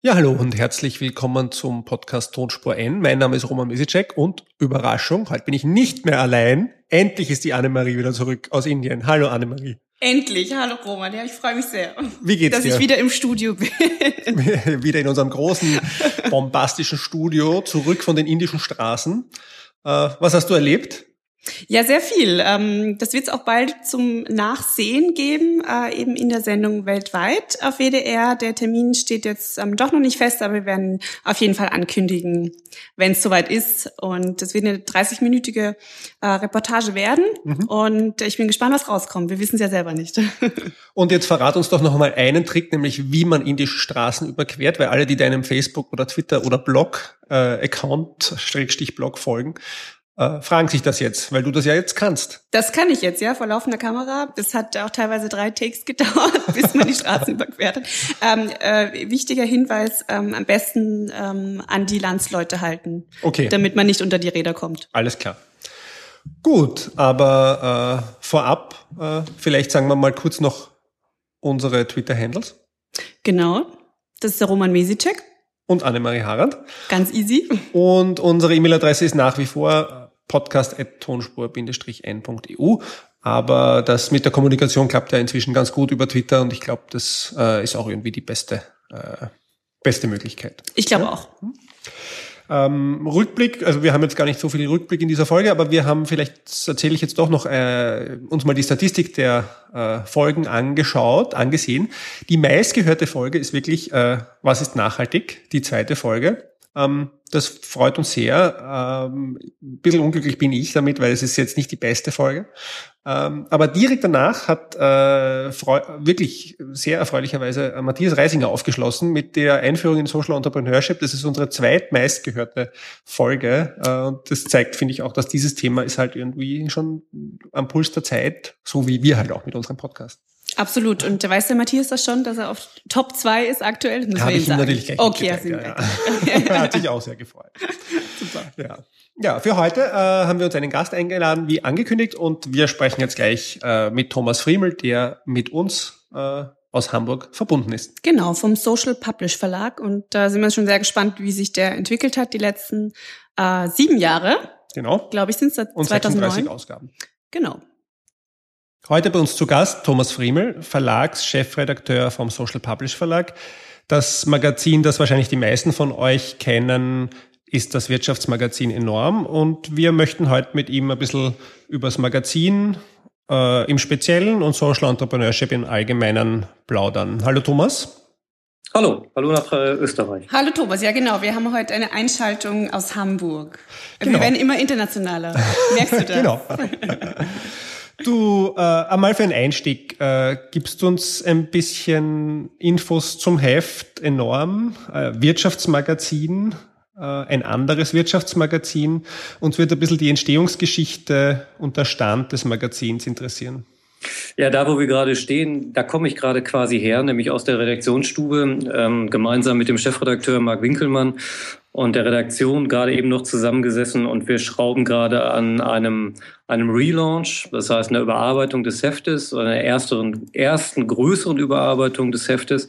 Ja, hallo und herzlich willkommen zum Podcast Tonspur N. Mein Name ist Roman Misicek und Überraschung, heute bin ich nicht mehr allein. Endlich ist die Annemarie wieder zurück aus Indien. Hallo Annemarie. Endlich, hallo Roman, ja, ich freue mich sehr. Wie geht's dass dir? ich wieder im Studio bin. wieder in unserem großen, bombastischen Studio, zurück von den indischen Straßen. Äh, was hast du erlebt? Ja, sehr viel. Ähm, das wird es auch bald zum Nachsehen geben, äh, eben in der Sendung weltweit auf WDR. Der Termin steht jetzt ähm, doch noch nicht fest, aber wir werden auf jeden Fall ankündigen, wenn es soweit ist. Und es wird eine 30-minütige äh, Reportage werden. Mhm. Und ich bin gespannt, was rauskommt. Wir wissen es ja selber nicht. Und jetzt verrat uns doch noch mal einen Trick, nämlich wie man indische Straßen überquert, weil alle, die deinem Facebook oder Twitter oder Blog äh, Account Schrägstich Blog folgen, äh, fragen sich das jetzt, weil du das ja jetzt kannst. Das kann ich jetzt, ja, vor laufender Kamera. Das hat auch teilweise drei Takes gedauert, bis man die Straßen überquert hat. Ähm, äh, wichtiger Hinweis, ähm, am besten ähm, an die Landsleute halten, okay. damit man nicht unter die Räder kommt. Alles klar. Gut, aber äh, vorab, äh, vielleicht sagen wir mal kurz noch unsere Twitter-Handles. Genau, das ist der Roman Mesicek. Und Annemarie Harand. Ganz easy. Und unsere E-Mail-Adresse ist nach wie vor podcast.tonspur-n.eu. Aber das mit der Kommunikation klappt ja inzwischen ganz gut über Twitter und ich glaube, das äh, ist auch irgendwie die beste, äh, beste Möglichkeit. Ich glaube ja? auch. Ähm, Rückblick, also wir haben jetzt gar nicht so viel Rückblick in dieser Folge, aber wir haben vielleicht, erzähle ich jetzt doch noch, äh, uns mal die Statistik der äh, Folgen angeschaut, angesehen. Die meistgehörte Folge ist wirklich, äh, was ist nachhaltig? Die zweite Folge. Ähm, das freut uns sehr. Ähm, ein bisschen unglücklich bin ich damit, weil es ist jetzt nicht die beste Folge. Ähm, aber direkt danach hat äh, wirklich sehr erfreulicherweise äh, Matthias Reisinger aufgeschlossen mit der Einführung in Social Entrepreneurship. Das ist unsere zweitmeistgehörte Folge. Äh, und das zeigt, finde ich, auch, dass dieses Thema ist halt irgendwie schon am Puls der Zeit, so wie wir halt auch mit unserem Podcast. Absolut. Und weiß der Matthias das schon, dass er auf Top 2 ist aktuell? Das Habe ich ihm natürlich gleich Okay, ja, ja. Er hat sich auch sehr gefreut. Super. Ja. Ja, für heute äh, haben wir uns einen Gast eingeladen, wie angekündigt, und wir sprechen jetzt gleich äh, mit Thomas Friemel, der mit uns äh, aus Hamburg verbunden ist. Genau, vom Social Publish Verlag. Und da sind wir schon sehr gespannt, wie sich der entwickelt hat, die letzten äh, sieben Jahre. Genau. Glaube ich, sind es seit 2009. 36 Ausgaben. Genau. Heute bei uns zu Gast Thomas Friemel, Verlagschefredakteur vom Social Publish Verlag. Das Magazin, das wahrscheinlich die meisten von euch kennen, ist das Wirtschaftsmagazin enorm und wir möchten heute mit ihm ein bisschen über das Magazin äh, im Speziellen und Social Entrepreneurship im Allgemeinen plaudern. Hallo Thomas. Hallo, hallo nach äh, Österreich. Hallo Thomas, ja genau, wir haben heute eine Einschaltung aus Hamburg. Genau. Wir werden immer internationaler. Merkst du das? genau. Du, äh, einmal für einen Einstieg, äh, gibst du uns ein bisschen Infos zum Heft enorm, äh, Wirtschaftsmagazin, äh, ein anderes Wirtschaftsmagazin. Uns wird ein bisschen die Entstehungsgeschichte und der Stand des Magazins interessieren. Ja, da wo wir gerade stehen, da komme ich gerade quasi her, nämlich aus der Redaktionsstube, ähm, gemeinsam mit dem Chefredakteur Marc Winkelmann und der Redaktion gerade eben noch zusammengesessen und wir schrauben gerade an einem, einem Relaunch, das heißt einer Überarbeitung des Heftes, einer ersten, ersten größeren Überarbeitung des Heftes,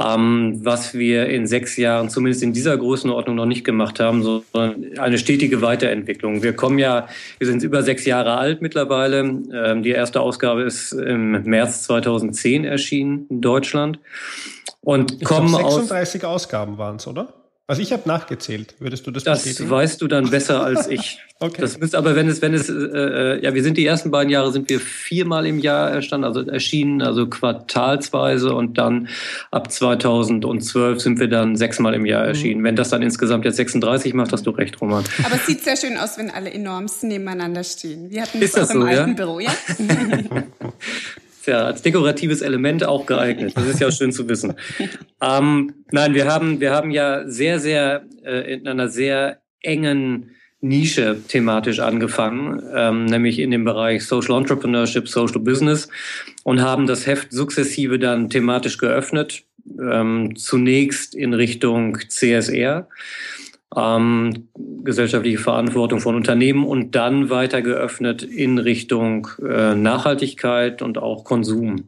ähm, was wir in sechs Jahren zumindest in dieser Größenordnung noch nicht gemacht haben, sondern eine stetige Weiterentwicklung. Wir kommen ja, wir sind über sechs Jahre alt mittlerweile. Ähm, die erste Ausgabe ist im März 2010 erschienen in Deutschland und ich kommen glaub, 36 aus Ausgaben waren es, oder? Also ich habe nachgezählt. Würdest du das, das bestätigen? Das weißt du dann besser als ich. okay. Das müsst, aber wenn es, wenn es, äh, ja, wir sind die ersten beiden Jahre sind wir viermal im Jahr erstanden, also erschienen, also quartalsweise und dann ab 2012 sind wir dann sechsmal im Jahr mhm. erschienen. Mhm. Wenn das dann insgesamt jetzt 36 macht, hast du recht, Roman. Aber es sieht sehr schön aus, wenn alle enormsten nebeneinander stehen. Wir hatten das, das auch so, im ja? alten Büro, ja? ja als dekoratives Element auch geeignet. Das ist ja schön zu wissen. Ähm, nein, wir haben, wir haben ja sehr, sehr äh, in einer sehr engen Nische thematisch angefangen, ähm, nämlich in dem Bereich Social Entrepreneurship, Social Business und haben das Heft sukzessive dann thematisch geöffnet, ähm, zunächst in Richtung CSR ähm, gesellschaftliche Verantwortung von Unternehmen und dann weiter geöffnet in Richtung äh, Nachhaltigkeit und auch Konsum.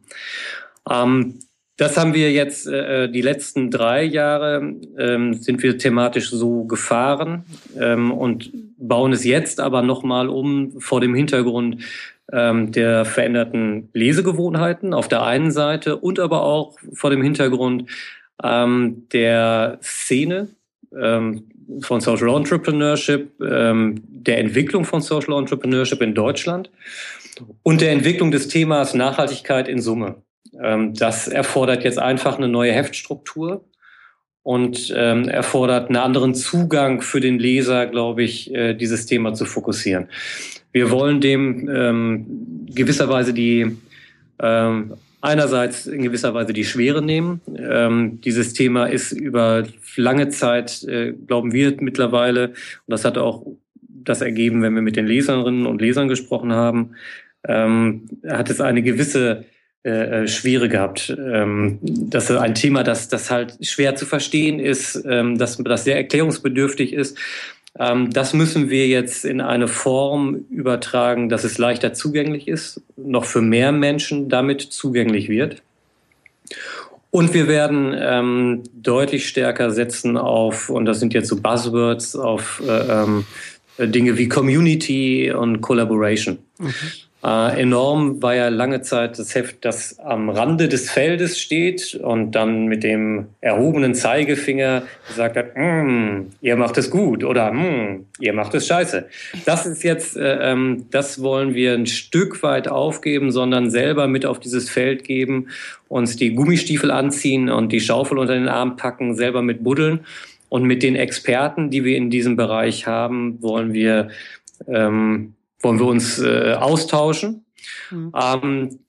Ähm, das haben wir jetzt äh, die letzten drei Jahre ähm, sind wir thematisch so gefahren ähm, und bauen es jetzt aber nochmal um vor dem Hintergrund ähm, der veränderten Lesegewohnheiten auf der einen Seite und aber auch vor dem Hintergrund ähm, der Szene ähm, von Social Entrepreneurship, ähm, der Entwicklung von Social Entrepreneurship in Deutschland und der Entwicklung des Themas Nachhaltigkeit in Summe. Ähm, das erfordert jetzt einfach eine neue Heftstruktur und ähm, erfordert einen anderen Zugang für den Leser, glaube ich, äh, dieses Thema zu fokussieren. Wir wollen dem ähm, gewisserweise die ähm, einerseits in gewisser Weise die Schwere nehmen. Ähm, dieses Thema ist über lange Zeit, äh, glauben wir mittlerweile, und das hat auch das ergeben, wenn wir mit den Leserinnen und Lesern gesprochen haben, ähm, hat es eine gewisse äh, äh, Schwere gehabt. Ähm, das ist ein Thema, das, das halt schwer zu verstehen ist, ähm, das, das sehr erklärungsbedürftig ist. Ähm, das müssen wir jetzt in eine Form übertragen, dass es leichter zugänglich ist, noch für mehr Menschen damit zugänglich wird. Und wir werden ähm, deutlich stärker setzen auf, und das sind jetzt so Buzzwords, auf äh, ähm, Dinge wie Community und Collaboration. Mhm. Äh, enorm war ja lange Zeit das Heft, das am Rande des Feldes steht und dann mit dem erhobenen Zeigefinger gesagt hat, mm, ihr macht es gut oder mm, ihr macht es scheiße. Das ist jetzt, äh, ähm, das wollen wir ein Stück weit aufgeben, sondern selber mit auf dieses Feld geben, uns die Gummistiefel anziehen und die Schaufel unter den Arm packen, selber mit buddeln. Und mit den Experten, die wir in diesem Bereich haben, wollen wir ähm, wollen wir uns äh, austauschen. Mhm. Ähm,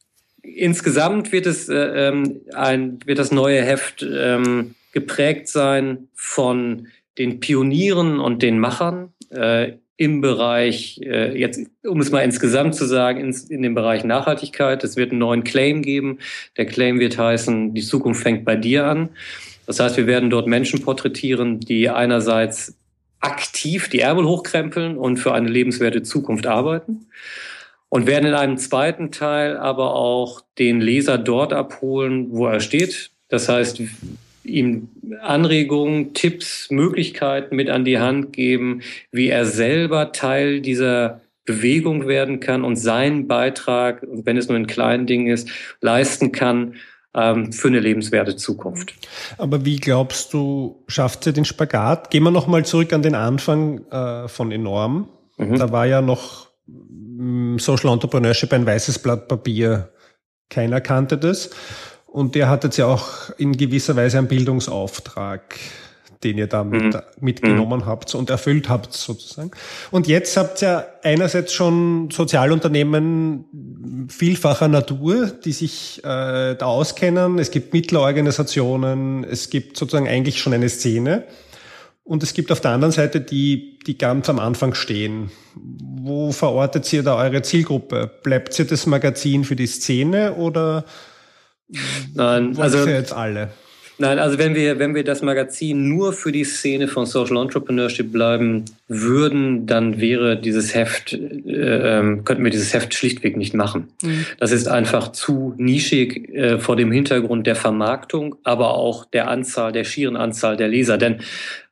insgesamt wird es äh, ähm, ein, wird das neue Heft ähm, geprägt sein von den Pionieren und den Machern äh, im Bereich, äh, jetzt um es mal insgesamt zu sagen, ins, in dem Bereich Nachhaltigkeit. Es wird einen neuen Claim geben. Der Claim wird heißen, die Zukunft fängt bei dir an. Das heißt, wir werden dort Menschen porträtieren, die einerseits aktiv die Ärmel hochkrempeln und für eine lebenswerte Zukunft arbeiten. Und werden in einem zweiten Teil aber auch den Leser dort abholen, wo er steht. Das heißt, ihm Anregungen, Tipps, Möglichkeiten mit an die Hand geben, wie er selber Teil dieser Bewegung werden kann und seinen Beitrag, wenn es nur in kleinen Dingen ist, leisten kann, ähm, für eine lebenswerte Zukunft. Aber wie glaubst du, schafft sie den Spagat? Gehen wir nochmal zurück an den Anfang äh, von Enorm. Mhm. Da war ja noch mm, Social Entrepreneurship ein weißes Blatt Papier. Keiner kannte das. Und der hat jetzt ja auch in gewisser Weise einen Bildungsauftrag den ihr da mit, mhm. mitgenommen mhm. habt und erfüllt habt sozusagen. Und jetzt habt ihr einerseits schon Sozialunternehmen vielfacher Natur, die sich äh, da auskennen. Es gibt Mittelorganisationen, es gibt sozusagen eigentlich schon eine Szene. Und es gibt auf der anderen Seite die, die ganz am Anfang stehen. Wo verortet ihr da eure Zielgruppe? Bleibt ihr das Magazin für die Szene oder Nein, also jetzt alle? Nein, also wenn wir, wenn wir das Magazin nur für die Szene von Social Entrepreneurship bleiben würden, dann wäre dieses Heft, äh, ähm, könnten wir dieses Heft schlichtweg nicht machen. Mhm. Das ist einfach zu nischig äh, vor dem Hintergrund der Vermarktung, aber auch der Anzahl, der schieren Anzahl der Leser. Denn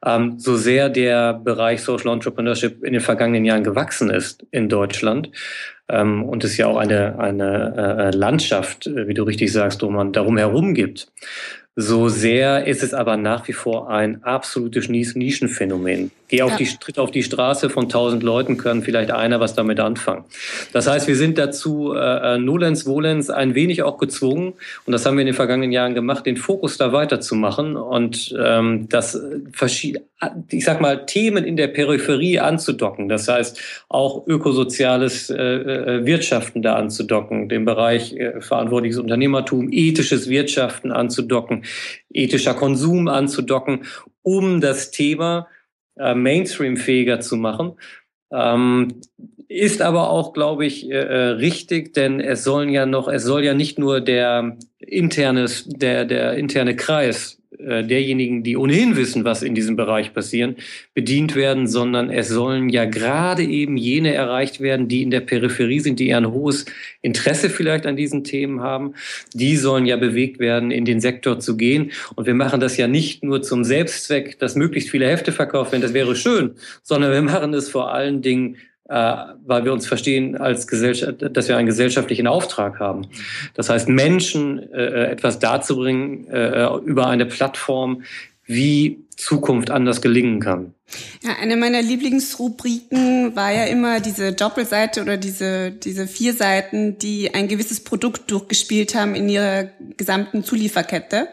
ähm, so sehr der Bereich Social Entrepreneurship in den vergangenen Jahren gewachsen ist in Deutschland, ähm, und es ja auch eine, eine äh, Landschaft, äh, wie du richtig sagst, Roman, darum herum gibt, so sehr ist es aber nach wie vor ein absolutes Nischenphänomen. Geh auf ja. die, tritt auf die Straße von tausend Leuten, können vielleicht einer was damit anfangen. Das heißt, wir sind dazu äh, äh nolens volens ein wenig auch gezwungen, und das haben wir in den vergangenen Jahren gemacht, den Fokus da weiterzumachen und ähm, das verschiedene, ich sag mal, Themen in der Peripherie anzudocken. Das heißt, auch ökosoziales äh, äh, Wirtschaften da anzudocken, den Bereich äh, verantwortliches Unternehmertum, ethisches Wirtschaften anzudocken, ethischer Konsum anzudocken, um das Thema äh, Mainstream-fähiger zu machen. Ähm, ist aber auch, glaube ich, äh, äh, richtig, denn es sollen ja noch, es soll ja nicht nur der interne, der, der interne Kreis derjenigen, die ohnehin wissen, was in diesem Bereich passieren, bedient werden, sondern es sollen ja gerade eben jene erreicht werden, die in der Peripherie sind, die eher ein hohes Interesse vielleicht an diesen Themen haben. Die sollen ja bewegt werden, in den Sektor zu gehen. Und wir machen das ja nicht nur zum Selbstzweck, dass möglichst viele Hefte verkauft werden, das wäre schön, sondern wir machen es vor allen Dingen äh, weil wir uns verstehen als Gesellschaft, dass wir einen gesellschaftlichen Auftrag haben. Das heißt, Menschen äh, etwas darzubringen äh, über eine Plattform, wie Zukunft anders gelingen kann. Ja, eine meiner Lieblingsrubriken war ja immer diese Doppelseite oder diese, diese vier Seiten, die ein gewisses Produkt durchgespielt haben in ihrer gesamten Zulieferkette.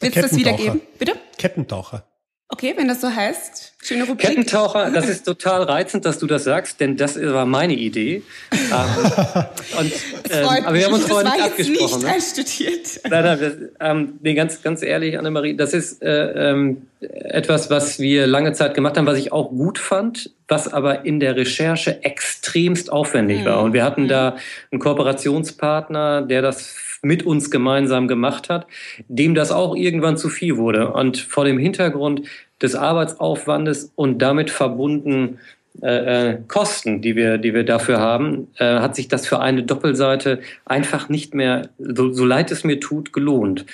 Willst du das wiedergeben? Bitte? Kettentaucher. Okay, wenn das so heißt. Schöne Rubrik. Kettentaucher, das ist total reizend, dass du das sagst, denn das war meine Idee. Ähm, und, ähm, aber wir haben uns vorher nicht abgesprochen. Nicht ne? einstudiert. Nein, nein, das, ähm, nee, ganz, ganz ehrlich, Annemarie, das ist äh, ähm, etwas, was wir lange Zeit gemacht haben, was ich auch gut fand, was aber in der Recherche extremst aufwendig mhm. war. Und wir hatten mhm. da einen Kooperationspartner, der das mit uns gemeinsam gemacht hat, dem das auch irgendwann zu viel wurde. Und vor dem Hintergrund des Arbeitsaufwandes und damit verbunden äh, äh, Kosten, die wir, die wir dafür haben, äh, hat sich das für eine Doppelseite einfach nicht mehr, so, so leid es mir tut, gelohnt.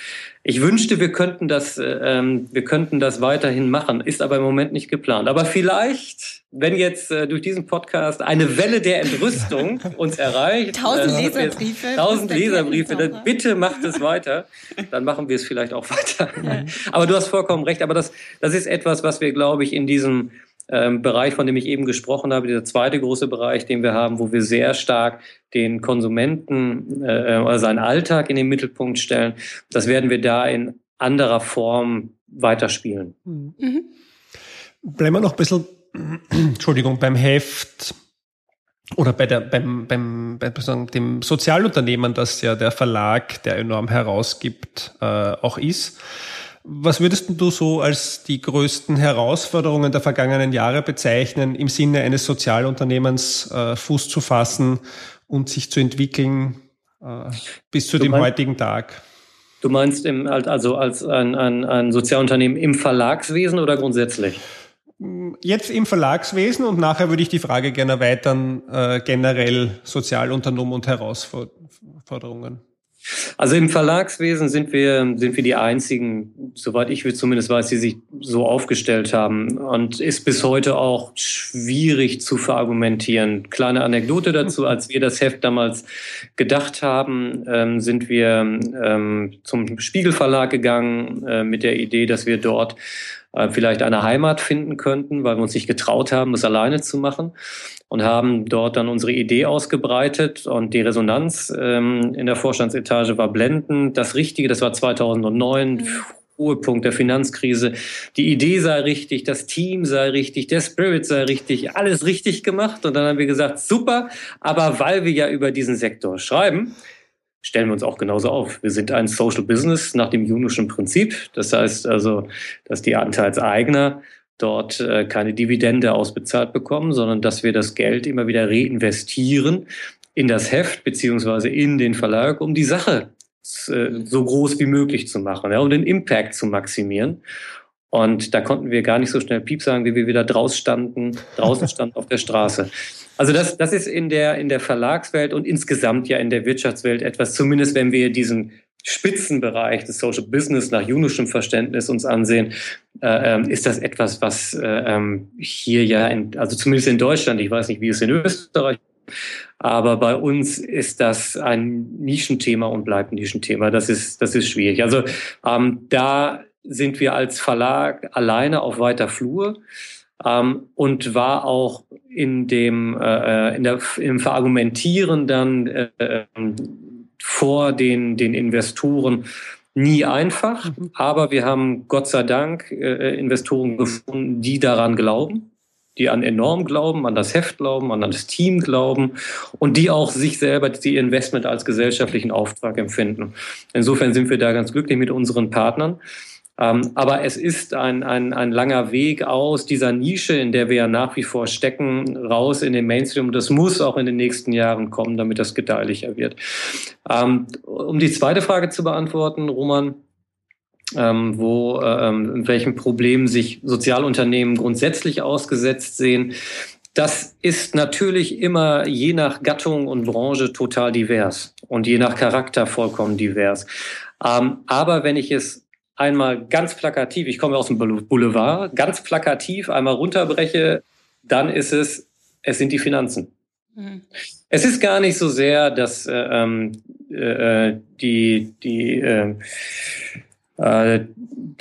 Ich wünschte, wir könnten das, äh, ähm, wir könnten das weiterhin machen, ist aber im Moment nicht geplant. Aber vielleicht, wenn jetzt äh, durch diesen Podcast eine Welle der Entrüstung uns erreicht, tausend äh, Leserbriefe, tausend Leserbriefe, dann bitte macht es weiter, dann machen wir es vielleicht auch weiter. Ja. Aber du hast vollkommen recht. Aber das, das ist etwas, was wir, glaube ich, in diesem ähm, Bereich, von dem ich eben gesprochen habe, dieser zweite große Bereich, den wir haben, wo wir sehr stark den Konsumenten äh, oder seinen Alltag in den Mittelpunkt stellen, das werden wir da in anderer Form weiterspielen. Mhm. Bleiben wir noch ein bisschen, Entschuldigung, beim Heft oder bei der, beim, beim, bei dem Sozialunternehmen, das ja der Verlag, der enorm herausgibt, äh, auch ist. Was würdest du so als die größten Herausforderungen der vergangenen Jahre bezeichnen, im Sinne eines Sozialunternehmens äh, Fuß zu fassen und sich zu entwickeln äh, bis zu du dem meinst, heutigen Tag? Du meinst im, also als ein, ein, ein Sozialunternehmen im Verlagswesen oder grundsätzlich? Jetzt im Verlagswesen und nachher würde ich die Frage gerne erweitern, äh, generell Sozialunternehmen und Herausforderungen. Also im Verlagswesen sind wir, sind wir die einzigen, soweit ich zumindest weiß, die sich so aufgestellt haben. Und ist bis heute auch schwierig zu verargumentieren. Kleine Anekdote dazu, als wir das Heft damals gedacht haben, ähm, sind wir ähm, zum Spiegelverlag gegangen äh, mit der Idee, dass wir dort äh, vielleicht eine Heimat finden könnten, weil wir uns nicht getraut haben, es alleine zu machen und haben dort dann unsere Idee ausgebreitet und die Resonanz ähm, in der Vorstandsetage war blendend. Das Richtige, das war 2009. Mhm. Ruhepunkt der Finanzkrise. Die Idee sei richtig, das Team sei richtig, der Spirit sei richtig, alles richtig gemacht. Und dann haben wir gesagt, super, aber weil wir ja über diesen Sektor schreiben, stellen wir uns auch genauso auf. Wir sind ein Social Business nach dem Junischen Prinzip. Das heißt also, dass die Anteilseigner dort äh, keine Dividende ausbezahlt bekommen, sondern dass wir das Geld immer wieder reinvestieren in das Heft beziehungsweise in den Verlag, um die Sache äh, so groß wie möglich zu machen, ja, um den Impact zu maximieren. Und da konnten wir gar nicht so schnell Piep sagen, wie wir wieder draußen standen, draußen standen auf der Straße. Also das, das ist in der, in der Verlagswelt und insgesamt ja in der Wirtschaftswelt etwas, zumindest wenn wir diesen Spitzenbereich des Social Business nach junischem Verständnis uns ansehen, äh, ähm, ist das etwas, was äh, ähm, hier ja, in, also zumindest in Deutschland, ich weiß nicht, wie es in Österreich aber bei uns ist das ein Nischenthema und bleibt ein Nischenthema. Das ist, das ist schwierig. Also ähm, da sind wir als Verlag alleine auf weiter Flur ähm, und war auch in dem äh, in der, im Verargumentieren dann äh, vor den, den Investoren nie einfach, mhm. aber wir haben Gott sei Dank äh, Investoren gefunden, die daran glauben, die an enorm glauben, an das Heft glauben, an das Team glauben und die auch sich selber die Investment als gesellschaftlichen Auftrag empfinden. Insofern sind wir da ganz glücklich mit unseren Partnern. Ähm, aber es ist ein, ein, ein langer Weg aus dieser Nische, in der wir ja nach wie vor stecken, raus in den Mainstream. Das muss auch in den nächsten Jahren kommen, damit das gedeihlicher wird. Ähm, um die zweite Frage zu beantworten, Roman, ähm, wo äh, ähm, welchen Problemen sich Sozialunternehmen grundsätzlich ausgesetzt sehen. Das ist natürlich immer je nach Gattung und Branche total divers und je nach Charakter vollkommen divers. Ähm, aber wenn ich es einmal ganz plakativ, ich komme aus dem Boulevard, ganz plakativ einmal runterbreche, dann ist es, es sind die Finanzen. Mhm. Es ist gar nicht so sehr, dass äh, ähm, äh, die, die äh, äh,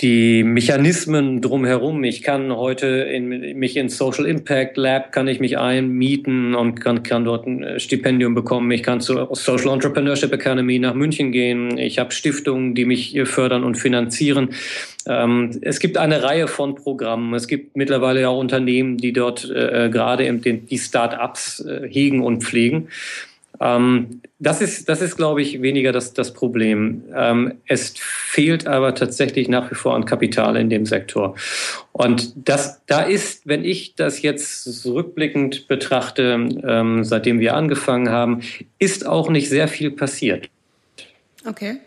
die Mechanismen drumherum. Ich kann heute in, mich in Social Impact Lab kann ich mich einmieten und kann, kann dort ein äh, Stipendium bekommen. Ich kann zur Social Entrepreneurship Academy nach München gehen. Ich habe Stiftungen, die mich fördern und finanzieren. Ähm, es gibt eine Reihe von Programmen. Es gibt mittlerweile auch Unternehmen, die dort äh, gerade die Start-ups äh, hegen und pflegen. Ähm, das ist, das ist, glaube ich, weniger das, das Problem. Ähm, es fehlt aber tatsächlich nach wie vor an Kapital in dem Sektor. Und das, da ist, wenn ich das jetzt rückblickend betrachte, ähm, seitdem wir angefangen haben, ist auch nicht sehr viel passiert. Okay.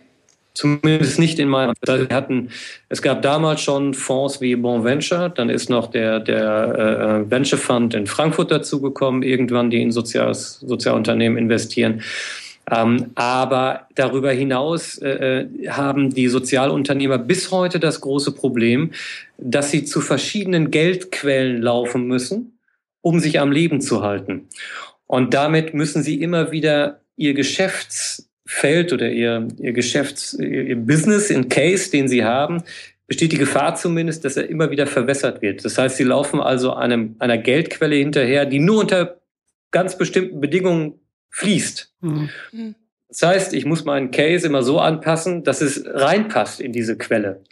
Zumindest nicht in meinem. Wir hatten, es gab damals schon Fonds wie Bon Venture, dann ist noch der, der äh, Venture Fund in Frankfurt dazugekommen, irgendwann, die in Soziales, Sozialunternehmen investieren. Ähm, aber darüber hinaus äh, äh, haben die Sozialunternehmer bis heute das große Problem, dass sie zu verschiedenen Geldquellen laufen müssen, um sich am Leben zu halten. Und damit müssen sie immer wieder ihr Geschäfts Feld oder ihr, ihr Geschäfts-, ihr Business, in Case, den sie haben, besteht die Gefahr zumindest, dass er immer wieder verwässert wird. Das heißt, sie laufen also einem, einer Geldquelle hinterher, die nur unter ganz bestimmten Bedingungen fließt. Mhm. Das heißt, ich muss meinen Case immer so anpassen, dass es reinpasst in diese Quelle.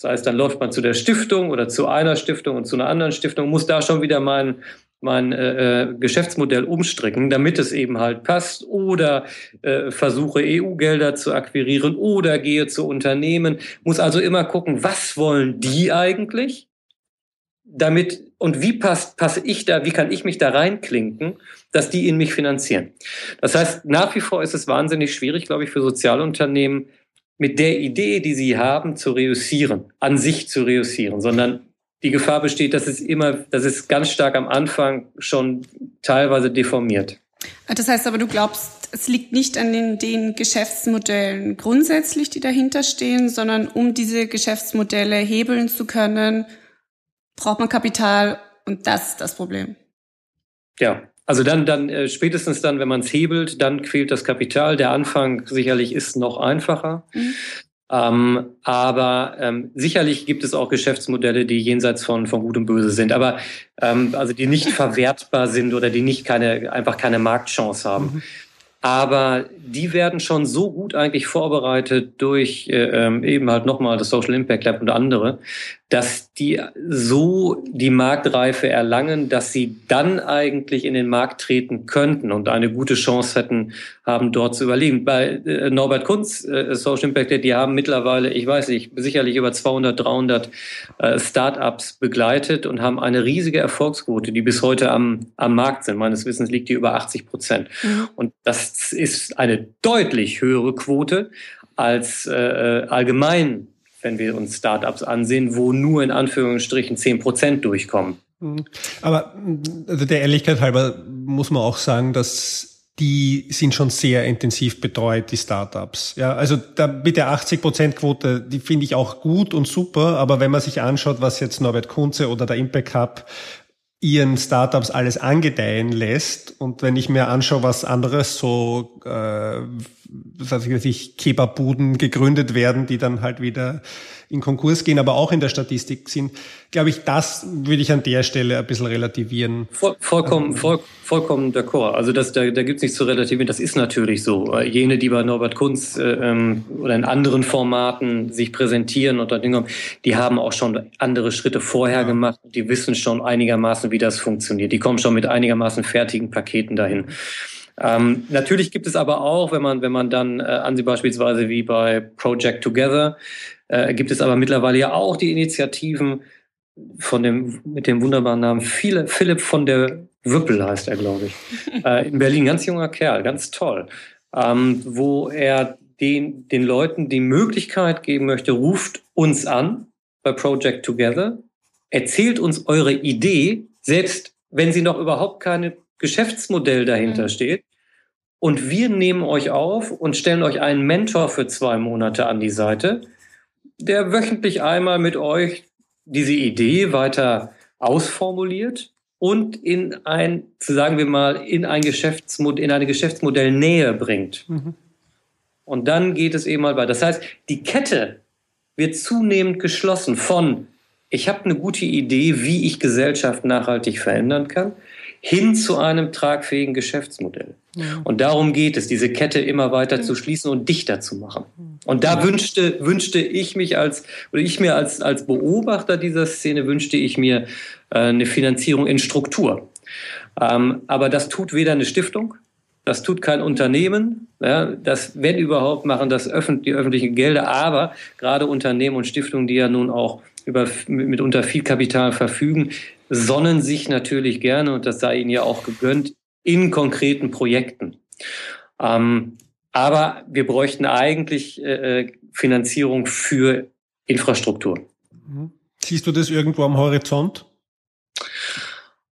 Das heißt, dann läuft man zu der Stiftung oder zu einer Stiftung und zu einer anderen Stiftung, muss da schon wieder meinen mein äh, äh, Geschäftsmodell umstricken, damit es eben halt passt oder äh, versuche EU-Gelder zu akquirieren oder gehe zu Unternehmen, muss also immer gucken, was wollen die eigentlich? Damit und wie passt, passe ich da, wie kann ich mich da reinklinken, dass die in mich finanzieren? Das heißt, nach wie vor ist es wahnsinnig schwierig, glaube ich, für Sozialunternehmen mit der Idee, die sie haben, zu reüssieren, an sich zu reüssieren, sondern die Gefahr besteht, dass es immer, dass es ganz stark am Anfang schon teilweise deformiert. Das heißt aber, du glaubst, es liegt nicht an den, den Geschäftsmodellen grundsätzlich, die dahinter stehen, sondern um diese Geschäftsmodelle hebeln zu können, braucht man Kapital und das ist das Problem. Ja, also dann, dann äh, spätestens dann, wenn man es hebelt, dann quält das Kapital. Der Anfang sicherlich ist noch einfacher. Mhm. Ähm, aber ähm, sicherlich gibt es auch Geschäftsmodelle, die jenseits von, von Gut und Böse sind, aber ähm, also die nicht verwertbar sind oder die nicht keine, einfach keine Marktchance haben. Mhm. Aber die werden schon so gut eigentlich vorbereitet durch äh, ähm, eben halt nochmal das Social Impact Lab und andere, dass die so die Marktreife erlangen, dass sie dann eigentlich in den Markt treten könnten und eine gute Chance hätten, haben dort zu überleben. Bei äh, Norbert Kunz, äh, Social Impact, die haben mittlerweile, ich weiß nicht, sicherlich über 200, 300 äh, Startups begleitet und haben eine riesige Erfolgsquote, die bis heute am, am Markt sind. Meines Wissens liegt die über 80 Prozent. Mhm. Und das ist eine deutlich höhere Quote als äh, äh allgemein wenn wir uns Startups ansehen, wo nur in Anführungsstrichen zehn Prozent durchkommen. Mhm. Aber also der Ehrlichkeit halber muss man auch sagen, dass die sind schon sehr intensiv betreut, die Startups. Ja, also da mit der 80 Prozent Quote, die finde ich auch gut und super. Aber wenn man sich anschaut, was jetzt Norbert Kunze oder der Impact Hub ihren Startups alles angedeihen lässt. Und wenn ich mir anschaue, was anderes so, äh, was weiß ich, Kebabbuden gegründet werden, die dann halt wieder in Konkurs gehen, aber auch in der Statistik sind, glaube ich, das würde ich an der Stelle ein bisschen relativieren. Voll, vollkommen, voll, vollkommen d'accord. Also das, da, da gibt es nichts zu relativieren. Das ist natürlich so. Äh, jene, die bei Norbert Kunz äh, ähm, oder in anderen Formaten sich präsentieren und Dinge, die haben auch schon andere Schritte vorher ja. gemacht. Die wissen schon einigermaßen, wie das funktioniert. Die kommen schon mit einigermaßen fertigen Paketen dahin. Ähm, natürlich gibt es aber auch, wenn man, wenn man dann äh, ansieht, beispielsweise wie bei Project Together, äh, gibt es aber mittlerweile ja auch die Initiativen von dem, mit dem wunderbaren Namen Philipp von der Wüppel heißt er, glaube ich. Äh, in Berlin, ganz junger Kerl, ganz toll. Ähm, wo er den, den Leuten die Möglichkeit geben möchte, ruft uns an bei Project Together, erzählt uns eure Idee, selbst wenn sie noch überhaupt kein Geschäftsmodell dahinter mhm. steht. Und wir nehmen euch auf und stellen euch einen Mentor für zwei Monate an die Seite, der wöchentlich einmal mit euch diese Idee weiter ausformuliert und in ein, sagen wir mal, in ein Geschäftsmodell, in eine Geschäftsmodell Nähe bringt. Mhm. Und dann geht es eben mal weiter. Das heißt, die Kette wird zunehmend geschlossen von, ich habe eine gute Idee, wie ich Gesellschaft nachhaltig verändern kann, hin zu einem tragfähigen Geschäftsmodell. Ja. Und darum geht es, diese Kette immer weiter zu schließen und dichter zu machen. Und da wünschte, wünschte ich mich als, oder ich mir als, als Beobachter dieser Szene wünschte ich mir äh, eine Finanzierung in Struktur. Ähm, aber das tut weder eine Stiftung, das tut kein Unternehmen. Ja, das, wenn überhaupt, machen das öffentlich, die öffentlichen Gelder. Aber gerade Unternehmen und Stiftungen, die ja nun auch über, mitunter viel Kapital verfügen, sonnen sich natürlich gerne, und das sei ihnen ja auch gegönnt, in konkreten Projekten. Ähm, aber wir bräuchten eigentlich äh, äh Finanzierung für Infrastruktur. Mhm. Siehst du das irgendwo am Horizont?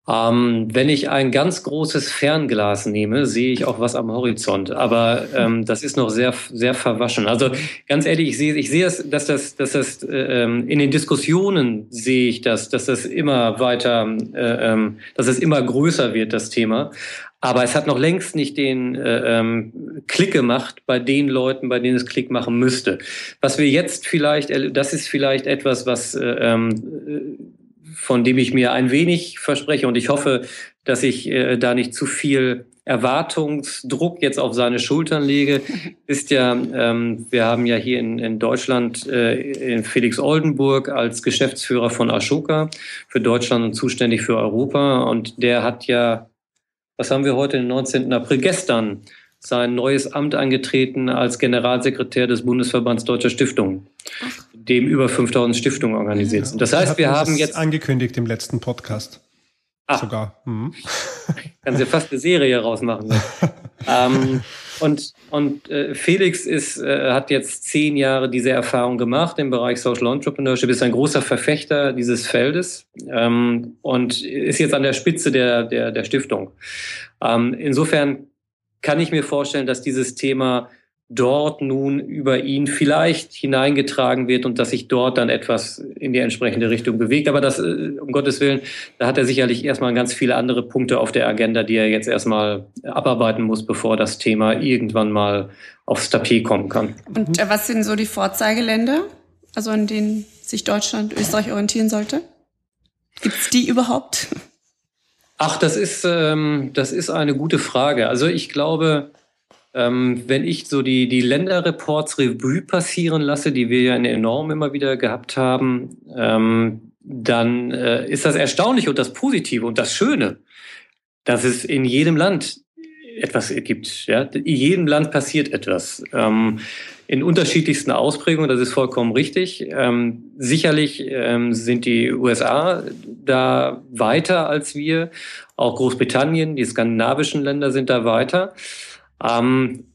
Ähm, wenn ich ein ganz großes Fernglas nehme, sehe ich auch was am Horizont. Aber ähm, das ist noch sehr, sehr verwaschen. Also ganz ehrlich, ich sehe, ich sehe es, dass das, dass das äh, ähm, in den Diskussionen sehe ich das, dass das immer weiter, äh, ähm, dass es immer größer wird, das Thema. Aber es hat noch längst nicht den äh, ähm, Klick gemacht bei den Leuten, bei denen es Klick machen müsste. Was wir jetzt vielleicht, das ist vielleicht etwas, was äh, ähm, von dem ich mir ein wenig verspreche. Und ich hoffe, dass ich äh, da nicht zu viel Erwartungsdruck jetzt auf seine Schultern lege, ist ja, ähm, wir haben ja hier in, in Deutschland äh, in Felix Oldenburg als Geschäftsführer von Ashoka für Deutschland und zuständig für Europa. Und der hat ja, was haben wir heute, den 19. April, gestern sein neues Amt angetreten als Generalsekretär des Bundesverbands Deutscher Stiftungen, dem über 5000 Stiftungen organisiert sind. Das heißt, wir haben jetzt angekündigt im letzten Podcast. Ah. Sogar. Mhm. Kannst ja fast eine Serie rausmachen. Ähm, und und äh, Felix ist, äh, hat jetzt zehn Jahre diese Erfahrung gemacht im Bereich Social Entrepreneurship, ist ein großer Verfechter dieses Feldes ähm, und ist jetzt an der Spitze der, der, der Stiftung. Ähm, insofern kann ich mir vorstellen, dass dieses Thema dort nun über ihn vielleicht hineingetragen wird und dass sich dort dann etwas in die entsprechende Richtung bewegt. Aber das, äh, um Gottes Willen, da hat er sicherlich erstmal ganz viele andere Punkte auf der Agenda, die er jetzt erstmal abarbeiten muss, bevor das Thema irgendwann mal aufs Tapet kommen kann. Und äh, was sind so die Vorzeigeländer, also an denen sich Deutschland, Österreich orientieren sollte? Gibt es die überhaupt? Ach, das ist, ähm, das ist eine gute Frage. Also ich glaube, ähm, wenn ich so die, die Länderreports Revue passieren lasse, die wir ja in enorm immer wieder gehabt haben, ähm, dann äh, ist das erstaunlich und das Positive und das Schöne, dass es in jedem Land etwas gibt. Ja? In jedem Land passiert etwas. Ähm, in unterschiedlichsten Ausprägungen, das ist vollkommen richtig. Ähm, sicherlich ähm, sind die USA da weiter als wir, auch Großbritannien, die skandinavischen Länder sind da weiter. Ähm,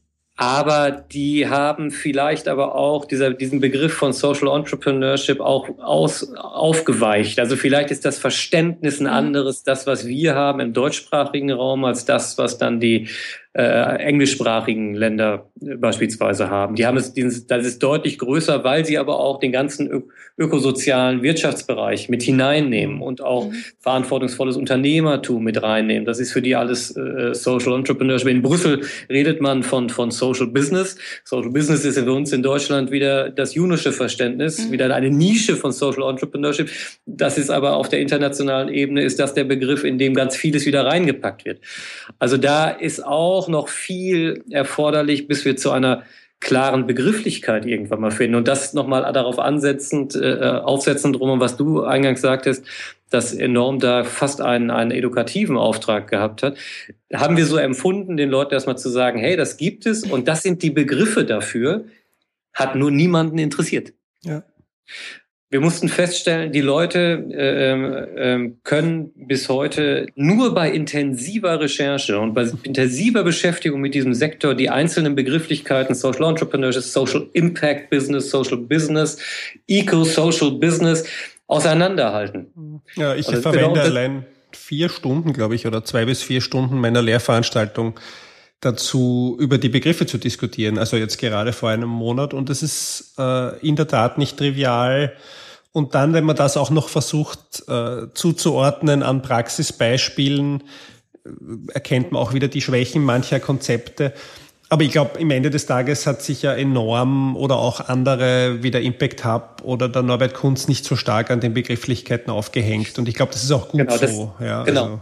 aber die haben vielleicht aber auch dieser, diesen Begriff von Social Entrepreneurship auch aus, aufgeweicht. Also vielleicht ist das Verständnis ein mhm. anderes, das, was wir haben im deutschsprachigen Raum, als das, was dann die äh, englischsprachigen Länder beispielsweise haben. Die haben es, das ist deutlich größer, weil sie aber auch den ganzen ök ökosozialen Wirtschaftsbereich mit hineinnehmen und auch mhm. verantwortungsvolles Unternehmertum mit reinnehmen. Das ist für die alles äh, Social Entrepreneurship. In Brüssel redet man von, von Social Business. Social Business ist für uns in Deutschland wieder das junische Verständnis, mhm. wieder eine Nische von Social Entrepreneurship. Das ist aber auf der internationalen Ebene ist das der Begriff, in dem ganz vieles wieder reingepackt wird. Also da ist auch noch viel erforderlich, bis wir zu einer klaren Begrifflichkeit irgendwann mal finden. Und das nochmal darauf ansetzend, äh, aufsetzend drum, was du eingangs sagtest, dass enorm da fast einen, einen edukativen Auftrag gehabt hat, haben wir so empfunden, den Leuten erstmal zu sagen, hey, das gibt es und das sind die Begriffe dafür, hat nur niemanden interessiert. Ja. Wir mussten feststellen, die Leute äh, äh, können bis heute nur bei intensiver Recherche und bei intensiver Beschäftigung mit diesem Sektor die einzelnen Begrifflichkeiten Social Entrepreneurship, Social Impact Business, Social Business, Eco-Social Business auseinanderhalten. Ja, ich also verwende genau allein vier Stunden, glaube ich, oder zwei bis vier Stunden meiner Lehrveranstaltung dazu, über die Begriffe zu diskutieren. Also jetzt gerade vor einem Monat. Und es ist äh, in der Tat nicht trivial. Und dann, wenn man das auch noch versucht äh, zuzuordnen an Praxisbeispielen, äh, erkennt man auch wieder die Schwächen mancher Konzepte. Aber ich glaube, im Ende des Tages hat sich ja enorm oder auch andere wie der Impact Hub oder der Norbert Kunz nicht so stark an den Begrifflichkeiten aufgehängt. Und ich glaube, das ist auch gut genau, so. Das, ja, genau. Also.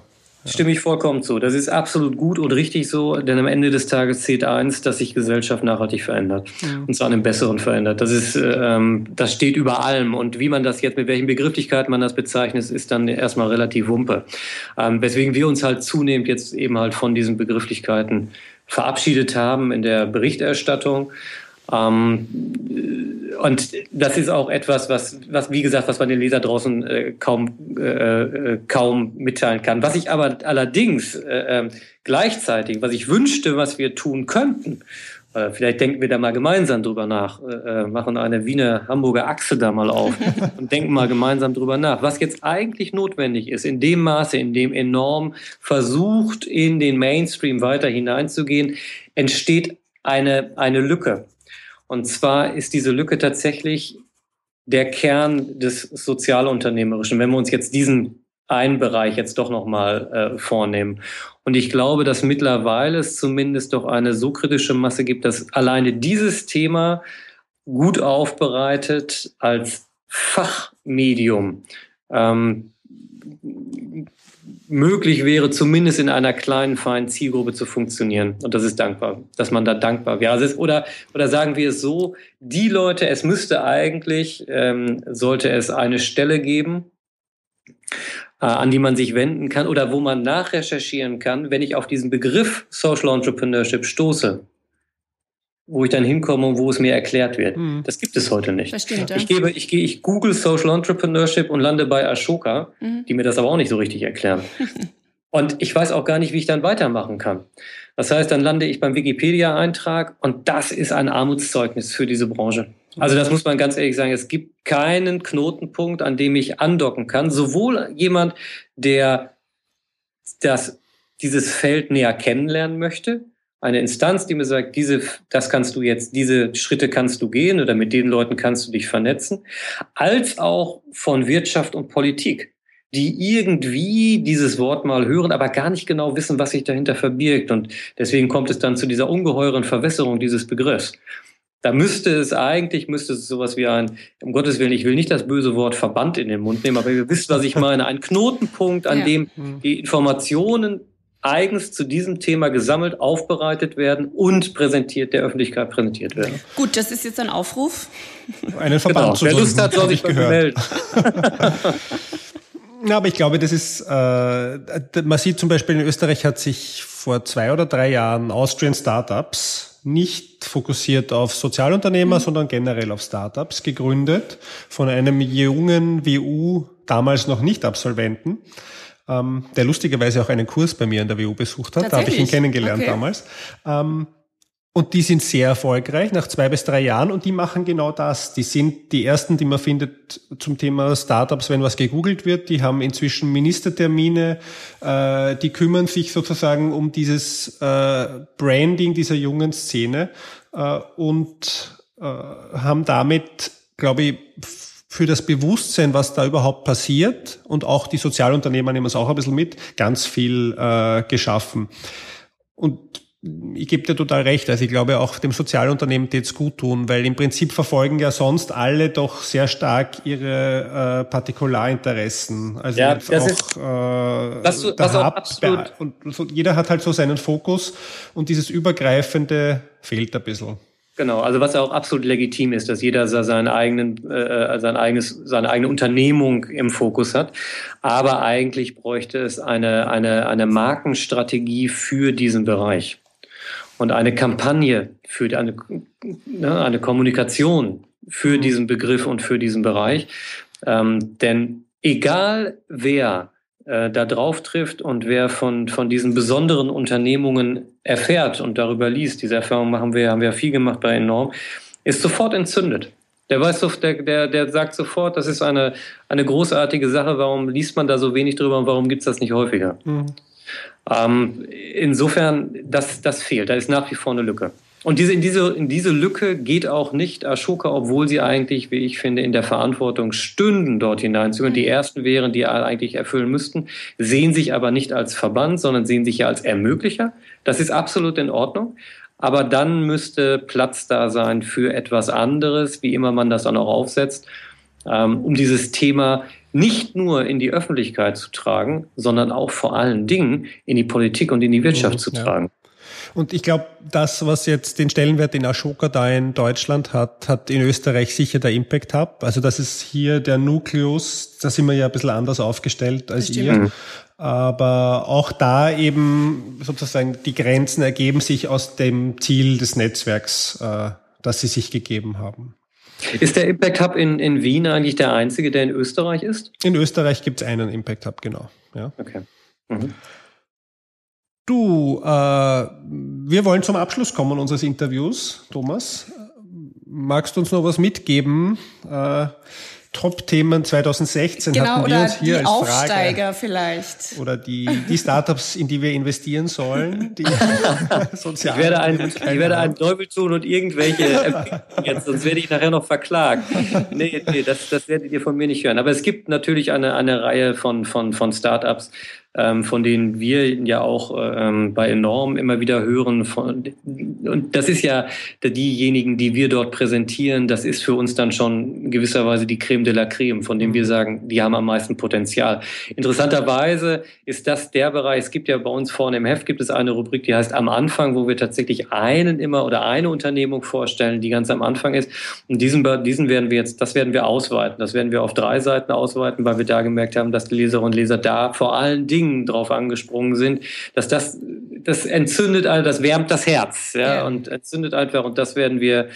Stimme ich vollkommen zu. Das ist absolut gut und richtig so, denn am Ende des Tages zählt eins, dass sich Gesellschaft nachhaltig verändert. Ja. Und zwar einem besseren verändert. Das ist, ähm, das steht über allem. Und wie man das jetzt, mit welchen Begrifflichkeiten man das bezeichnet, ist dann erstmal relativ wumpe. Ähm, weswegen wir uns halt zunehmend jetzt eben halt von diesen Begrifflichkeiten verabschiedet haben in der Berichterstattung. Ähm, und das ist auch etwas, was, was wie gesagt, was man den Leser draußen äh, kaum, äh, äh, kaum mitteilen kann. Was ich aber allerdings äh, ähm, gleichzeitig, was ich wünschte, was wir tun könnten, äh, vielleicht denken wir da mal gemeinsam drüber nach, äh, äh machen eine Wiener Hamburger Achse da mal auf und denken mal gemeinsam drüber nach, was jetzt eigentlich notwendig ist, in dem Maße, in dem enorm versucht, in den Mainstream weiter hineinzugehen, entsteht eine, eine Lücke. Und zwar ist diese Lücke tatsächlich der Kern des Sozialunternehmerischen, wenn wir uns jetzt diesen einen Bereich jetzt doch nochmal äh, vornehmen. Und ich glaube, dass mittlerweile es zumindest doch eine so kritische Masse gibt, dass alleine dieses Thema gut aufbereitet als Fachmedium ähm, möglich wäre, zumindest in einer kleinen, feinen Zielgruppe zu funktionieren. Und das ist dankbar, dass man da dankbar wäre. Also oder, oder sagen wir es so, die Leute, es müsste eigentlich, ähm, sollte es eine Stelle geben, äh, an die man sich wenden kann oder wo man nachrecherchieren kann, wenn ich auf diesen Begriff Social Entrepreneurship stoße wo ich dann hinkomme und wo es mir erklärt wird. Mhm. Das gibt es heute nicht. Stimmt, ja. Ich gebe, ich gehe, ich google Social Entrepreneurship und lande bei Ashoka, mhm. die mir das aber auch nicht so richtig erklären. und ich weiß auch gar nicht, wie ich dann weitermachen kann. Das heißt, dann lande ich beim Wikipedia-Eintrag und das ist ein Armutszeugnis für diese Branche. Also das muss man ganz ehrlich sagen. Es gibt keinen Knotenpunkt, an dem ich andocken kann. Sowohl jemand, der das, dieses Feld näher kennenlernen möchte, eine Instanz, die mir sagt, diese, das kannst du jetzt, diese Schritte kannst du gehen oder mit den Leuten kannst du dich vernetzen, als auch von Wirtschaft und Politik, die irgendwie dieses Wort mal hören, aber gar nicht genau wissen, was sich dahinter verbirgt. Und deswegen kommt es dann zu dieser ungeheuren Verwässerung dieses Begriffs. Da müsste es eigentlich, müsste es sowas wie ein, um Gottes Willen, ich will nicht das böse Wort Verband in den Mund nehmen, aber ihr wisst, was ich meine, ein Knotenpunkt, an ja. dem die Informationen eigens zu diesem Thema gesammelt, aufbereitet werden und präsentiert, der Öffentlichkeit präsentiert werden. Gut, das ist jetzt ein Aufruf. Einen Verband genau. zu Wer Lust hat, soll sich melden. Ja, aber ich glaube, das ist, äh, man sieht zum Beispiel in Österreich hat sich vor zwei oder drei Jahren Austrian Startups nicht fokussiert auf Sozialunternehmer, mhm. sondern generell auf Startups gegründet von einem jungen WU, damals noch nicht Absolventen ähm, der lustigerweise auch einen Kurs bei mir an der WU besucht hat. Da habe ich ihn kennengelernt okay. damals. Ähm, und die sind sehr erfolgreich nach zwei bis drei Jahren und die machen genau das. Die sind die ersten, die man findet zum Thema Startups, wenn was gegoogelt wird. Die haben inzwischen Ministertermine. Äh, die kümmern sich sozusagen um dieses äh, Branding dieser jungen Szene äh, und äh, haben damit, glaube ich, für das Bewusstsein, was da überhaupt passiert und auch die Sozialunternehmer nehmen es auch ein bisschen mit, ganz viel äh, geschaffen. Und ich gebe dir total recht. Also ich glaube, auch dem Sozialunternehmen tät's gut tun, weil im Prinzip verfolgen ja sonst alle doch sehr stark ihre äh, Partikularinteressen. Also ja, das auch, ist, äh, was, du, was auch absolut und so, jeder hat halt so seinen Fokus und dieses Übergreifende fehlt ein bisschen. Genau, also was auch absolut legitim ist, dass jeder seinen eigenen, äh, sein eigenes, seine eigene Unternehmung im Fokus hat. Aber eigentlich bräuchte es eine, eine, eine Markenstrategie für diesen Bereich. und eine Kampagne für eine, ne, eine Kommunikation für mhm. diesen Begriff und für diesen Bereich. Ähm, denn egal wer äh, da drauf trifft und wer von, von diesen besonderen Unternehmungen erfährt und darüber liest, diese Erfahrung machen wir, haben wir viel gemacht bei Enorm, ist sofort entzündet. Der weiß so, der, der, der sagt sofort, das ist eine, eine großartige Sache, warum liest man da so wenig drüber und warum gibt es das nicht häufiger? Mhm. Ähm, insofern, das, das fehlt, da ist nach wie vor eine Lücke. Und diese, in, diese, in diese Lücke geht auch nicht Ashoka, obwohl sie eigentlich, wie ich finde, in der Verantwortung stünden, dort hineinzugehen. Die ersten wären, die eigentlich erfüllen müssten, sehen sich aber nicht als Verband, sondern sehen sich ja als Ermöglicher. Das ist absolut in Ordnung. Aber dann müsste Platz da sein für etwas anderes, wie immer man das dann auch aufsetzt, ähm, um dieses Thema nicht nur in die Öffentlichkeit zu tragen, sondern auch vor allen Dingen in die Politik und in die Wirtschaft mhm, zu tragen. Und ich glaube, das, was jetzt den Stellenwert in Ashoka da in Deutschland hat, hat in Österreich sicher der Impact Hub. Also das ist hier der Nukleus, da sind wir ja ein bisschen anders aufgestellt als ihr. Mhm. Aber auch da eben sozusagen die Grenzen ergeben sich aus dem Ziel des Netzwerks, äh, das sie sich gegeben haben. Ist der Impact Hub in, in Wien eigentlich der einzige, der in Österreich ist? In Österreich gibt es einen Impact Hub, genau. Ja. Okay. Mhm. Du, äh, wir wollen zum Abschluss kommen unseres Interviews, Thomas. Magst du uns noch was mitgeben? Äh, Top-Themen 2016 genau, hatten wir uns hier als Aufsteiger Frage. vielleicht. Oder die, die Startups, in die wir investieren sollen. Die sozialen ich werde, ein, ich werde einen Teufel tun und irgendwelche jetzt, sonst werde ich nachher noch verklagt. Nee, nee, das, das werdet ihr von mir nicht hören. Aber es gibt natürlich eine, eine Reihe von, von, von Startups, ähm, von denen wir ja auch ähm, bei Enorm immer wieder hören. Von, und das ist ja diejenigen, die wir dort präsentieren, das ist für uns dann schon gewisserweise die Creme de la Creme, von dem wir mhm. sagen, die haben am meisten Potenzial. Interessanterweise ist das der Bereich, es gibt ja bei uns vorne im Heft gibt es eine Rubrik, die heißt am Anfang, wo wir tatsächlich einen immer oder eine Unternehmung vorstellen, die ganz am Anfang ist. Und diesen, diesen werden wir jetzt, das werden wir ausweiten. Das werden wir auf drei Seiten ausweiten, weil wir da gemerkt haben, dass die Leserinnen und Leser da vor allen Dingen Dingen drauf angesprungen sind, dass das, das entzündet, das wärmt das Herz, ja, ja. und entzündet einfach. Und das werden wir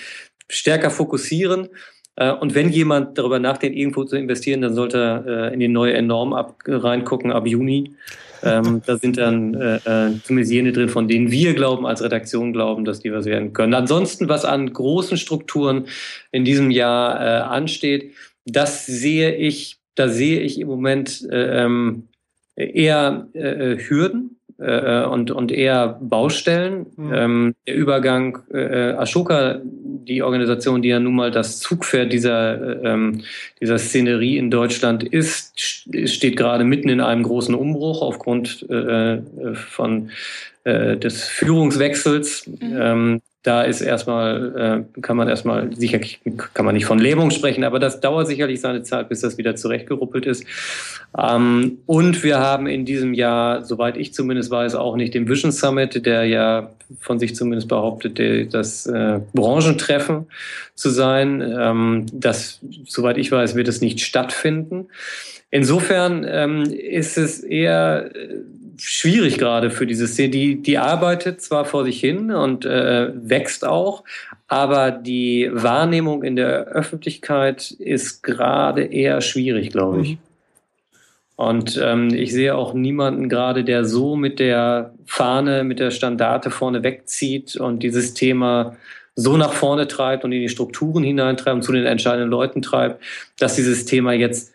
stärker fokussieren. Äh, und wenn jemand darüber nachdenkt, irgendwo zu investieren, dann sollte er äh, in die neue Enorm ab, reingucken ab Juni. ähm, da sind dann äh, äh, zumindest jene drin, von denen wir glauben, als Redaktion glauben, dass die was werden können. Ansonsten, was an großen Strukturen in diesem Jahr äh, ansteht, das sehe ich, da sehe ich im Moment äh, ähm, eher äh, Hürden äh, und, und eher Baustellen. Mhm. Ähm, der Übergang äh, Ashoka, die Organisation, die ja nun mal das Zugpferd dieser, ähm, dieser Szenerie in Deutschland ist, steht gerade mitten in einem großen Umbruch aufgrund äh, von äh, des Führungswechsels. Mhm. Ähm, da ist erstmal, äh, kann man erstmal, sicher kann man nicht von Lähmung sprechen, aber das dauert sicherlich seine Zeit, bis das wieder zurechtgeruppelt ist. Ähm, und wir haben in diesem Jahr, soweit ich zumindest weiß, auch nicht den Vision Summit, der ja von sich zumindest behauptet, das äh, Branchentreffen zu sein. Ähm, das, soweit ich weiß, wird es nicht stattfinden. Insofern ähm, ist es eher äh, schwierig gerade für diese Szene. Die, die arbeitet zwar vor sich hin und äh, wächst auch, aber die Wahrnehmung in der Öffentlichkeit ist gerade eher schwierig, glaube ich. Mhm. Und ähm, ich sehe auch niemanden gerade, der so mit der Fahne, mit der Standarte vorne wegzieht und dieses Thema so nach vorne treibt und in die Strukturen hineintreibt und zu den entscheidenden Leuten treibt, dass dieses Thema jetzt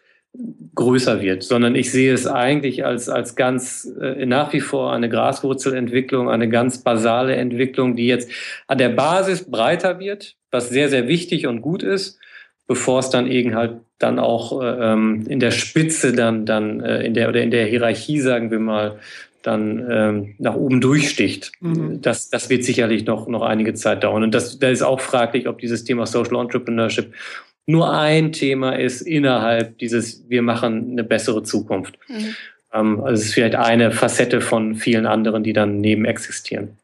größer wird, sondern ich sehe es eigentlich als, als ganz äh, nach wie vor eine Graswurzelentwicklung, eine ganz basale Entwicklung, die jetzt an der Basis breiter wird, was sehr, sehr wichtig und gut ist, bevor es dann eben halt dann auch äh, ähm, in der Spitze dann, dann äh, in der oder in der Hierarchie, sagen wir mal, dann ähm, nach oben durchsticht. Mhm. Das, das wird sicherlich noch, noch einige Zeit dauern. Und das, da ist auch fraglich, ob dieses Thema Social Entrepreneurship nur ein Thema ist innerhalb dieses, wir machen eine bessere Zukunft. Mhm. Ähm, also es ist vielleicht eine Facette von vielen anderen, die dann neben existieren.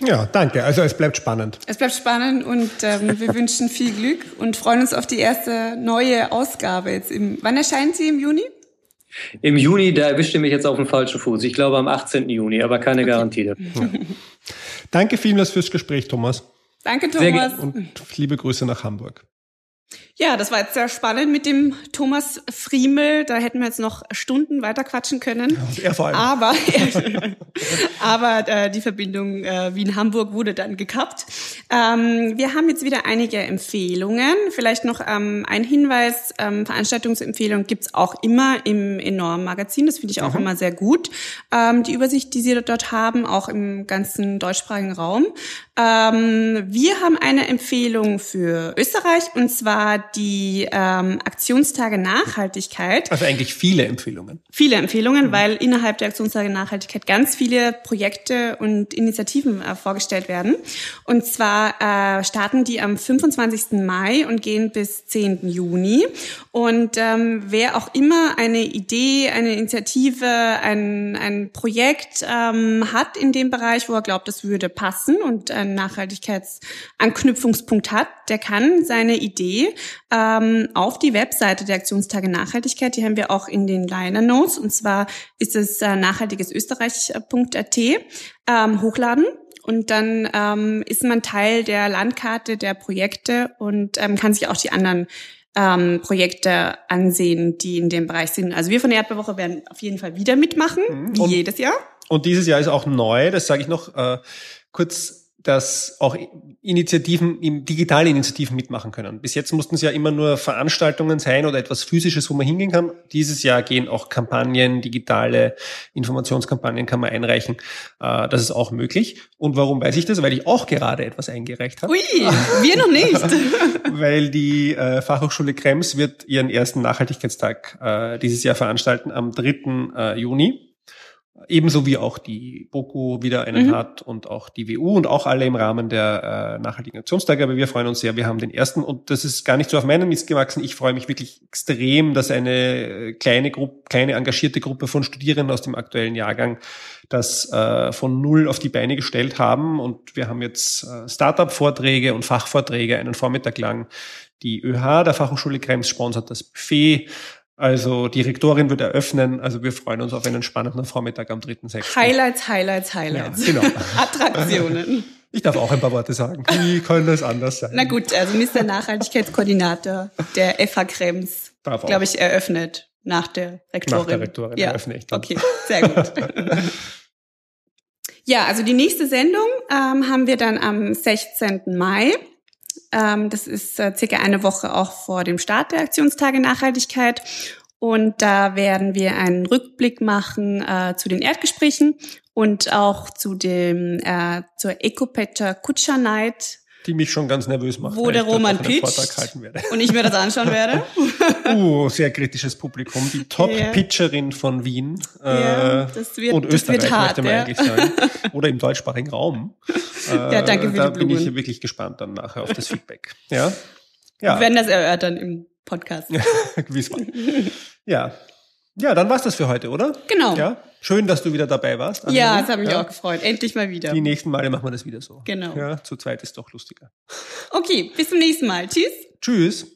Ja, danke. Also es bleibt spannend. Es bleibt spannend und ähm, wir wünschen viel Glück und freuen uns auf die erste neue Ausgabe jetzt. Im, wann erscheint sie im Juni? Im Juni, da erwischte mich jetzt auf dem falschen Fuß. Ich glaube am 18. Juni, aber keine okay. Garantie dafür. Ja. Danke vielmals fürs Gespräch, Thomas. Danke, Thomas. Und liebe Grüße nach Hamburg. Ja, das war jetzt sehr spannend mit dem Thomas Friemel. Da hätten wir jetzt noch Stunden weiter quatschen können. Ja, er vor allem. Aber, aber äh, die Verbindung äh, Wien-Hamburg wurde dann gekappt. Ähm, wir haben jetzt wieder einige Empfehlungen. Vielleicht noch ähm, ein Hinweis. Ähm, Veranstaltungsempfehlungen gibt's auch immer im Enorm Magazin. Das finde ich auch mhm. immer sehr gut. Ähm, die Übersicht, die Sie dort haben, auch im ganzen deutschsprachigen Raum. Ähm, wir haben eine Empfehlung für Österreich und zwar die ähm, Aktionstage Nachhaltigkeit. Also eigentlich viele Empfehlungen. Viele Empfehlungen, mhm. weil innerhalb der Aktionstage Nachhaltigkeit ganz viele Projekte und Initiativen äh, vorgestellt werden. Und zwar äh, starten die am 25. Mai und gehen bis 10. Juni. Und ähm, wer auch immer eine Idee, eine Initiative, ein, ein Projekt ähm, hat in dem Bereich, wo er glaubt, es würde passen und ein Nachhaltigkeitsanknüpfungspunkt hat, der kann seine Idee ähm, auf die Webseite der Aktionstage Nachhaltigkeit, die haben wir auch in den Liner Notes, und zwar ist es äh, nachhaltigesösterreich.at, ähm, hochladen. Und dann ähm, ist man Teil der Landkarte der Projekte und ähm, kann sich auch die anderen ähm, Projekte ansehen, die in dem Bereich sind. Also wir von der Erdbeerwoche werden auf jeden Fall wieder mitmachen, mhm. wie und, jedes Jahr. Und dieses Jahr ist auch neu, das sage ich noch äh, kurz dass auch Initiativen, digitale Initiativen mitmachen können. Bis jetzt mussten es ja immer nur Veranstaltungen sein oder etwas Physisches, wo man hingehen kann. Dieses Jahr gehen auch Kampagnen, digitale Informationskampagnen kann man einreichen. Äh, das ist auch möglich. Und warum weiß ich das? Weil ich auch gerade etwas eingereicht habe. Ui, wir noch nicht. Weil die äh, Fachhochschule Krems wird ihren ersten Nachhaltigkeitstag äh, dieses Jahr veranstalten am 3. Juni. Ebenso wie auch die BOKU wieder einen mhm. hat und auch die WU und auch alle im Rahmen der äh, nachhaltigen Aktionstage. Aber wir freuen uns sehr. Wir haben den ersten und das ist gar nicht so auf meinen Mist gewachsen. Ich freue mich wirklich extrem, dass eine kleine Gruppe, kleine engagierte Gruppe von Studierenden aus dem aktuellen Jahrgang das äh, von null auf die Beine gestellt haben. Und wir haben jetzt äh, Startup-Vorträge und Fachvorträge einen Vormittag lang. Die ÖH der Fachhochschule Krems sponsert das Buffet. Also die Rektorin wird eröffnen. Also wir freuen uns auf einen spannenden Vormittag am 3.6. Highlights, Highlights, Highlights. Ja, genau. Attraktionen. Ich darf auch ein paar Worte sagen. Wie könnte es anders sein? Na gut, also Mr. Nachhaltigkeitskoordinator der FH Krems, glaube ich, eröffnet nach der Rektorin. Nach der Rektorin ja. eröffne ich dann. Okay, sehr gut. ja, also die nächste Sendung ähm, haben wir dann am 16. Mai. Ähm, das ist äh, circa eine Woche auch vor dem Start der Aktionstage Nachhaltigkeit. Und da werden wir einen Rückblick machen äh, zu den Erdgesprächen und auch zu dem äh, zur Ecopetcher Kutscher Night. Die mich schon ganz nervös macht. Wo der Roman pitcht und ich mir das anschauen werde. uh, sehr kritisches Publikum. Die Top-Pitcherin von Wien äh, das wird, und Österreich, hart, möchte man ja. eigentlich sagen. Oder im deutschsprachigen Raum. ja, danke für da die bin ich wirklich gespannt dann nachher auf das Feedback. Ja. ja. Wir werden das erörtern im Podcast. Gewiss mal. Ja. Ja, dann war's das für heute, oder? Genau. Ja. Schön, dass du wieder dabei warst. Annemarie. Ja, das hat mich ja. auch gefreut. Endlich mal wieder. Die nächsten Male machen wir das wieder so. Genau. Ja, zu zweit ist doch lustiger. Okay, bis zum nächsten Mal. Tschüss. Tschüss.